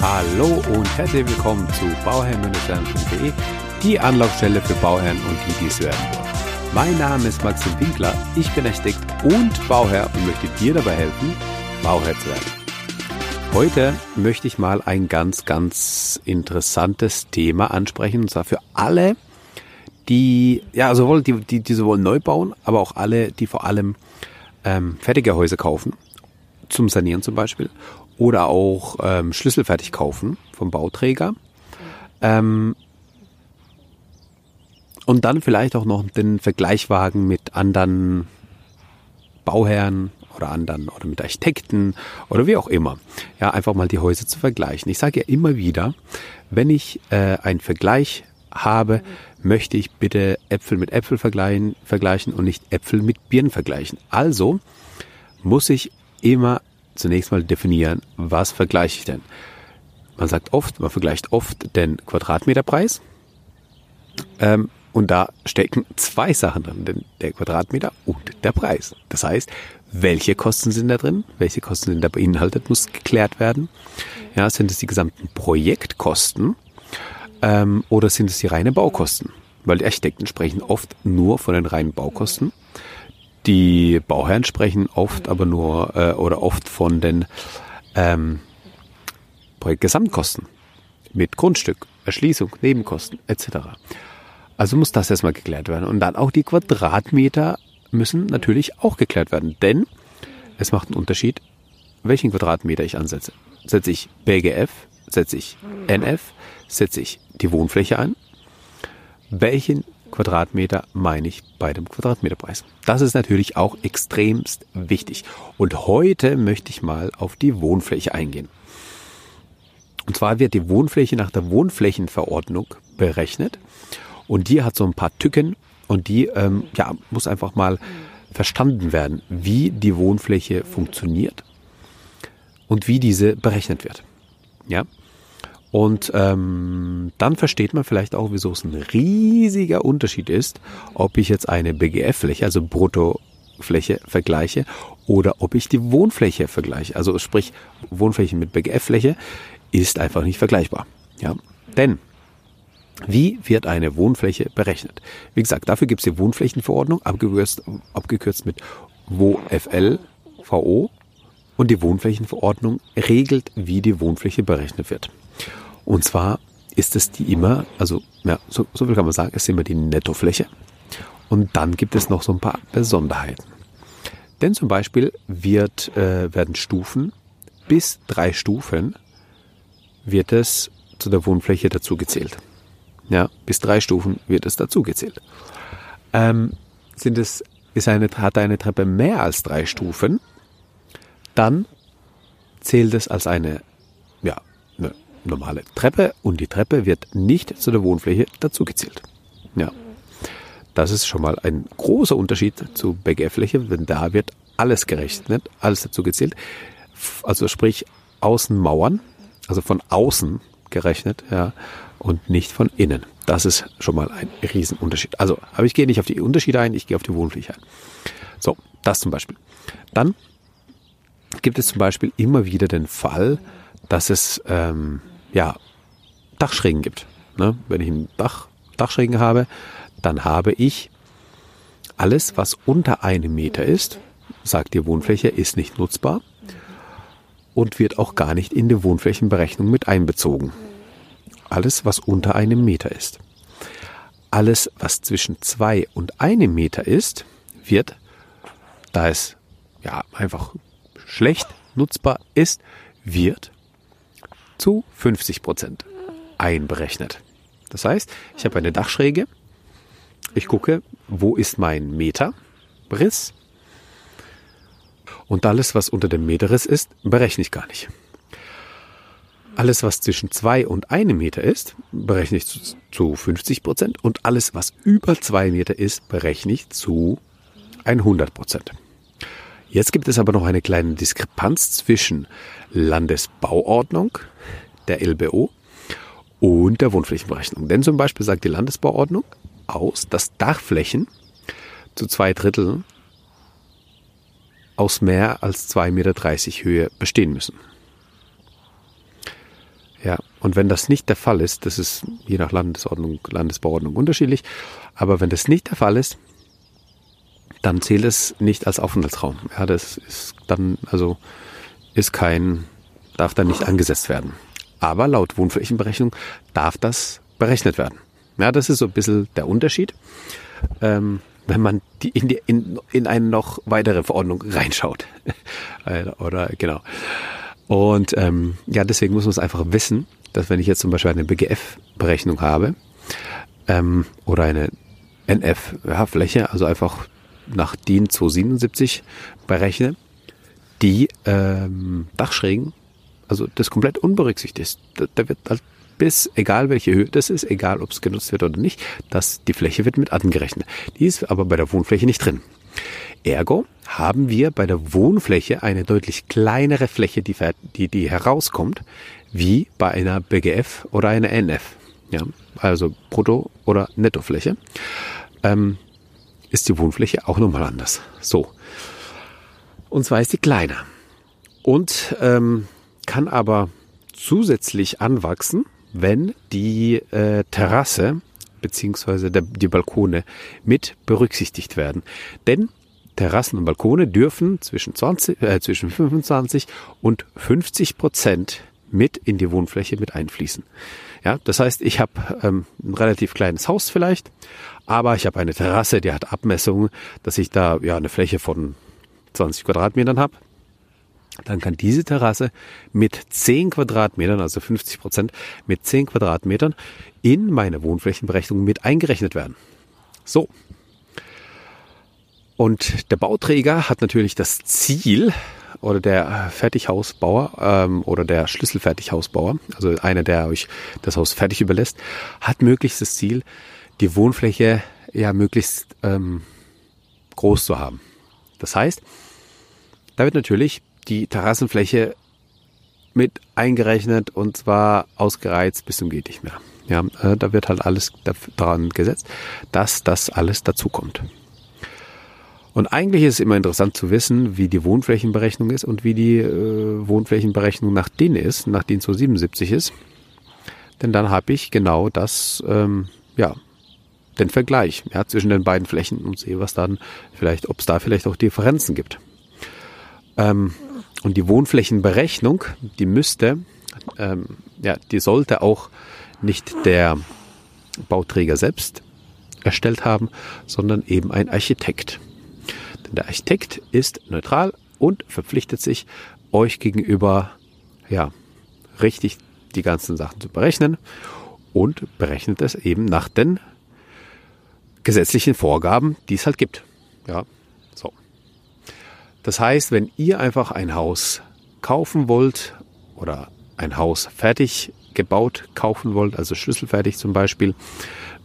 Hallo und herzlich willkommen zu bauherrn-stern.de, die Anlaufstelle für Bauherren und die, die es werden wollen. Mein Name ist Maxim Winkler, ich bin Architekt und Bauherr und möchte dir dabei helfen, Bauherr zu werden. Heute möchte ich mal ein ganz, ganz interessantes Thema ansprechen, und zwar für alle, die, ja, sowohl die, die, die sowohl neu bauen, aber auch alle, die vor allem ähm, fertige Häuser kaufen, zum Sanieren zum Beispiel, oder auch ähm, schlüsselfertig kaufen vom Bauträger. Ähm, und dann vielleicht auch noch den Vergleichwagen mit anderen Bauherren oder anderen oder mit Architekten oder wie auch immer. Ja, einfach mal die Häuser zu vergleichen. Ich sage ja immer wieder, wenn ich äh, einen Vergleich habe, möchte ich bitte Äpfel mit Äpfel vergleichen, vergleichen und nicht Äpfel mit Birnen vergleichen. Also muss ich immer zunächst mal definieren, was vergleiche ich denn? Man sagt oft, man vergleicht oft den Quadratmeterpreis. Ähm, und da stecken zwei Sachen drin, der Quadratmeter und der Preis. Das heißt, welche Kosten sind da drin? Welche Kosten sind da beinhaltet, muss geklärt werden. Ja, sind es die gesamten Projektkosten ähm, oder sind es die reinen Baukosten? Weil die Architekten sprechen oft nur von den reinen Baukosten die Bauherren sprechen oft aber nur äh, oder oft von den ähm, Projektgesamtkosten mit Grundstück, Erschließung, Nebenkosten etc. Also muss das erstmal geklärt werden. Und dann auch die Quadratmeter müssen natürlich auch geklärt werden, denn es macht einen Unterschied, welchen Quadratmeter ich ansetze. Setze ich BGF, setze ich NF, setze ich die Wohnfläche an, welchen Quadratmeter meine ich bei dem Quadratmeterpreis. Das ist natürlich auch extremst wichtig. Und heute möchte ich mal auf die Wohnfläche eingehen. Und zwar wird die Wohnfläche nach der Wohnflächenverordnung berechnet. Und die hat so ein paar Tücken und die ähm, ja, muss einfach mal verstanden werden, wie die Wohnfläche funktioniert und wie diese berechnet wird. Ja, und ähm, dann versteht man vielleicht auch, wieso es ein riesiger Unterschied ist, ob ich jetzt eine BGF-Fläche, also Bruttofläche, vergleiche oder ob ich die Wohnfläche vergleiche. Also sprich, Wohnfläche mit BGF-Fläche ist einfach nicht vergleichbar. Ja? Denn wie wird eine Wohnfläche berechnet? Wie gesagt, dafür gibt es die Wohnflächenverordnung, abgekürzt, abgekürzt mit WOFL, VO. Und die Wohnflächenverordnung regelt, wie die Wohnfläche berechnet wird. Und zwar ist es die immer, also ja, so, so viel kann man sagen, ist immer die Nettofläche. Und dann gibt es noch so ein paar Besonderheiten. Denn zum Beispiel wird, äh, werden Stufen bis drei Stufen wird es zu der Wohnfläche dazugezählt. Ja, bis drei Stufen wird es dazugezählt. Ähm, sind es, ist eine, hat eine Treppe mehr als drei Stufen, dann zählt es als eine, normale Treppe und die Treppe wird nicht zu der Wohnfläche dazugezählt. Ja. Das ist schon mal ein großer Unterschied zu BGF-Fläche, denn da wird alles gerechnet, alles dazu gezählt. Also sprich Außenmauern, also von außen gerechnet, ja, und nicht von innen. Das ist schon mal ein Riesenunterschied. Also, aber ich gehe nicht auf die Unterschiede ein, ich gehe auf die Wohnfläche ein. So, das zum Beispiel. Dann gibt es zum Beispiel immer wieder den Fall, dass es ähm, ja, Dachschrägen gibt. Ne? Wenn ich einen Dach, Dachschrägen habe, dann habe ich alles, was unter einem Meter ist, sagt die Wohnfläche, ist nicht nutzbar und wird auch gar nicht in die Wohnflächenberechnung mit einbezogen. Alles, was unter einem Meter ist. Alles, was zwischen zwei und einem Meter ist, wird, da es ja einfach schlecht nutzbar ist, wird zu 50 Prozent einberechnet. Das heißt, ich habe eine Dachschräge, ich gucke, wo ist mein Meterriss und alles, was unter dem Meterriss ist, berechne ich gar nicht. Alles, was zwischen zwei und einem Meter ist, berechne ich zu 50 Prozent und alles, was über zwei Meter ist, berechne ich zu 100 Prozent. Jetzt gibt es aber noch eine kleine Diskrepanz zwischen Landesbauordnung, der LBO, und der Wohnflächenberechnung. Denn zum Beispiel sagt die Landesbauordnung aus, dass Dachflächen zu zwei Dritteln aus mehr als 2,30 Meter Höhe bestehen müssen. Ja, und wenn das nicht der Fall ist, das ist je nach Landesordnung, Landesbauordnung unterschiedlich, aber wenn das nicht der Fall ist, dann zählt es nicht als Aufenthaltsraum. Ja, das ist dann, also ist kein, darf dann nicht angesetzt werden. Aber laut Wohnflächenberechnung darf das berechnet werden. Ja, das ist so ein bisschen der Unterschied, ähm, wenn man die in, die, in, in eine noch weitere Verordnung reinschaut. Oder genau. Und ähm, ja, deswegen muss man es einfach wissen, dass wenn ich jetzt zum Beispiel eine BGF-Berechnung habe ähm, oder eine NF-Fläche, ja, also einfach nach DIN 277 berechne, die ähm, Dachschrägen, also das komplett unberücksichtigt ist. Da, da wird halt bis, egal welche Höhe das ist, egal ob es genutzt wird oder nicht, dass die Fläche wird mit angerechnet. Die ist aber bei der Wohnfläche nicht drin. Ergo haben wir bei der Wohnfläche eine deutlich kleinere Fläche, die, die, die herauskommt, wie bei einer BGF oder einer NF. Ja, also Brutto- oder Nettofläche. Ähm, ist die Wohnfläche auch nochmal anders. So. Und zwar ist die kleiner. Und ähm, kann aber zusätzlich anwachsen, wenn die äh, Terrasse beziehungsweise die Balkone mit berücksichtigt werden. Denn Terrassen und Balkone dürfen zwischen, 20, äh, zwischen 25 und 50 Prozent mit in die Wohnfläche mit einfließen. Ja, das heißt, ich habe ähm, ein relativ kleines Haus vielleicht, aber ich habe eine Terrasse, die hat Abmessungen, dass ich da ja eine Fläche von 20 Quadratmetern habe. Dann kann diese Terrasse mit 10 Quadratmetern, also 50 Prozent, mit 10 Quadratmetern in meine Wohnflächenberechnung mit eingerechnet werden. So. Und der Bauträger hat natürlich das Ziel, oder der Fertighausbauer ähm, oder der Schlüsselfertighausbauer, also einer, der euch das Haus fertig überlässt, hat möglichst das Ziel, die Wohnfläche ja möglichst ähm, groß zu haben. Das heißt, da wird natürlich die Terrassenfläche mit eingerechnet und zwar ausgereizt bis zum geht nicht mehr. Ja, äh, da wird halt alles daran gesetzt, dass das alles dazukommt. Und eigentlich ist es immer interessant zu wissen, wie die Wohnflächenberechnung ist und wie die äh, Wohnflächenberechnung nach DIN ist, nach DIN 277 ist. Denn dann habe ich genau das, ähm, ja, den Vergleich ja, zwischen den beiden Flächen und sehe, was dann vielleicht, ob es da vielleicht auch Differenzen gibt. Ähm, und die Wohnflächenberechnung, die müsste, ähm, ja, die sollte auch nicht der Bauträger selbst erstellt haben, sondern eben ein Architekt. Der Architekt ist neutral und verpflichtet sich, euch gegenüber, ja, richtig die ganzen Sachen zu berechnen und berechnet es eben nach den gesetzlichen Vorgaben, die es halt gibt. Ja, so. Das heißt, wenn ihr einfach ein Haus kaufen wollt oder ein Haus fertig gebaut kaufen wollt, also schlüsselfertig zum Beispiel,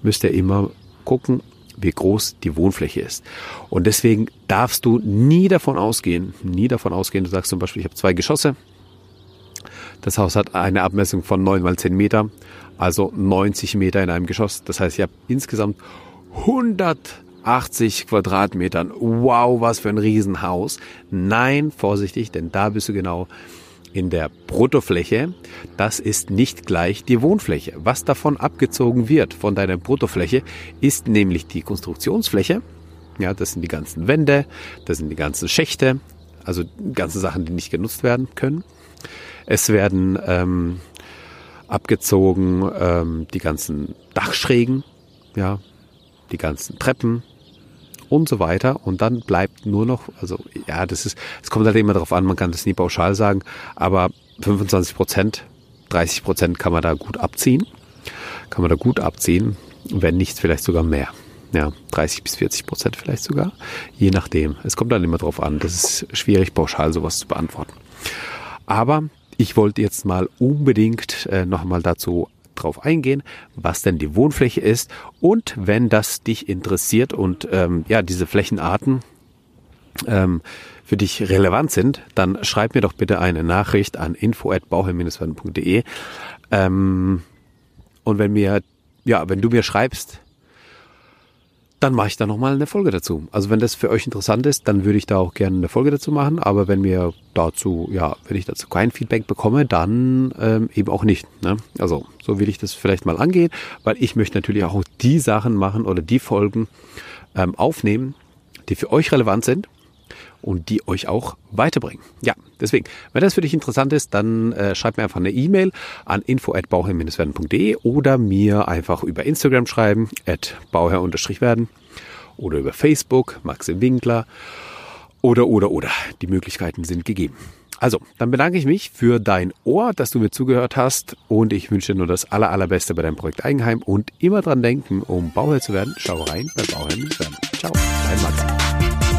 müsst ihr immer gucken, wie groß die Wohnfläche ist. Und deswegen darfst du nie davon ausgehen, nie davon ausgehen, du sagst zum Beispiel, ich habe zwei Geschosse, das Haus hat eine Abmessung von 9 mal 10 Meter, also 90 Meter in einem Geschoss. Das heißt, ich habe insgesamt 180 Quadratmetern. Wow, was für ein Riesenhaus. Nein, vorsichtig, denn da bist du genau in der Bruttofläche. Das ist nicht gleich die Wohnfläche. Was davon abgezogen wird von deiner Bruttofläche, ist nämlich die Konstruktionsfläche. Ja, das sind die ganzen Wände, das sind die ganzen Schächte, also ganze Sachen, die nicht genutzt werden können. Es werden ähm, abgezogen ähm, die ganzen Dachschrägen, ja, die ganzen Treppen und so weiter. Und dann bleibt nur noch, also ja, das ist, es kommt halt immer darauf an, man kann das nie pauschal sagen, aber 25 Prozent, 30 Prozent kann man da gut abziehen. Kann man da gut abziehen, wenn nicht vielleicht sogar mehr. Ja, 30 bis 40 Prozent vielleicht sogar, je nachdem. Es kommt dann immer darauf an. Das ist schwierig, pauschal sowas zu beantworten. Aber ich wollte jetzt mal unbedingt äh, nochmal dazu drauf eingehen, was denn die Wohnfläche ist und wenn das dich interessiert und ähm, ja diese Flächenarten ähm, für dich relevant sind, dann schreib mir doch bitte eine Nachricht an info@bauherr-werden.de ähm, und wenn mir ja wenn du mir schreibst dann mache ich da nochmal eine Folge dazu. Also wenn das für euch interessant ist, dann würde ich da auch gerne eine Folge dazu machen. Aber wenn mir dazu, ja, wenn ich dazu kein Feedback bekomme, dann ähm, eben auch nicht. Ne? Also so will ich das vielleicht mal angehen, weil ich möchte natürlich auch die Sachen machen oder die Folgen ähm, aufnehmen, die für euch relevant sind und die euch auch weiterbringen. Ja, deswegen, wenn das für dich interessant ist, dann äh, schreib mir einfach eine E-Mail an info@bauherr-werden.de oder mir einfach über Instagram schreiben at bauherr-werden oder über Facebook Maxim Winkler oder oder oder. Die Möglichkeiten sind gegeben. Also, dann bedanke ich mich für dein Ohr, dass du mir zugehört hast und ich wünsche dir nur das aller, allerbeste bei deinem Projekt Eigenheim und immer dran denken, um Bauherr zu werden, schau rein bei Bauherr werden. Ciao, dein Max.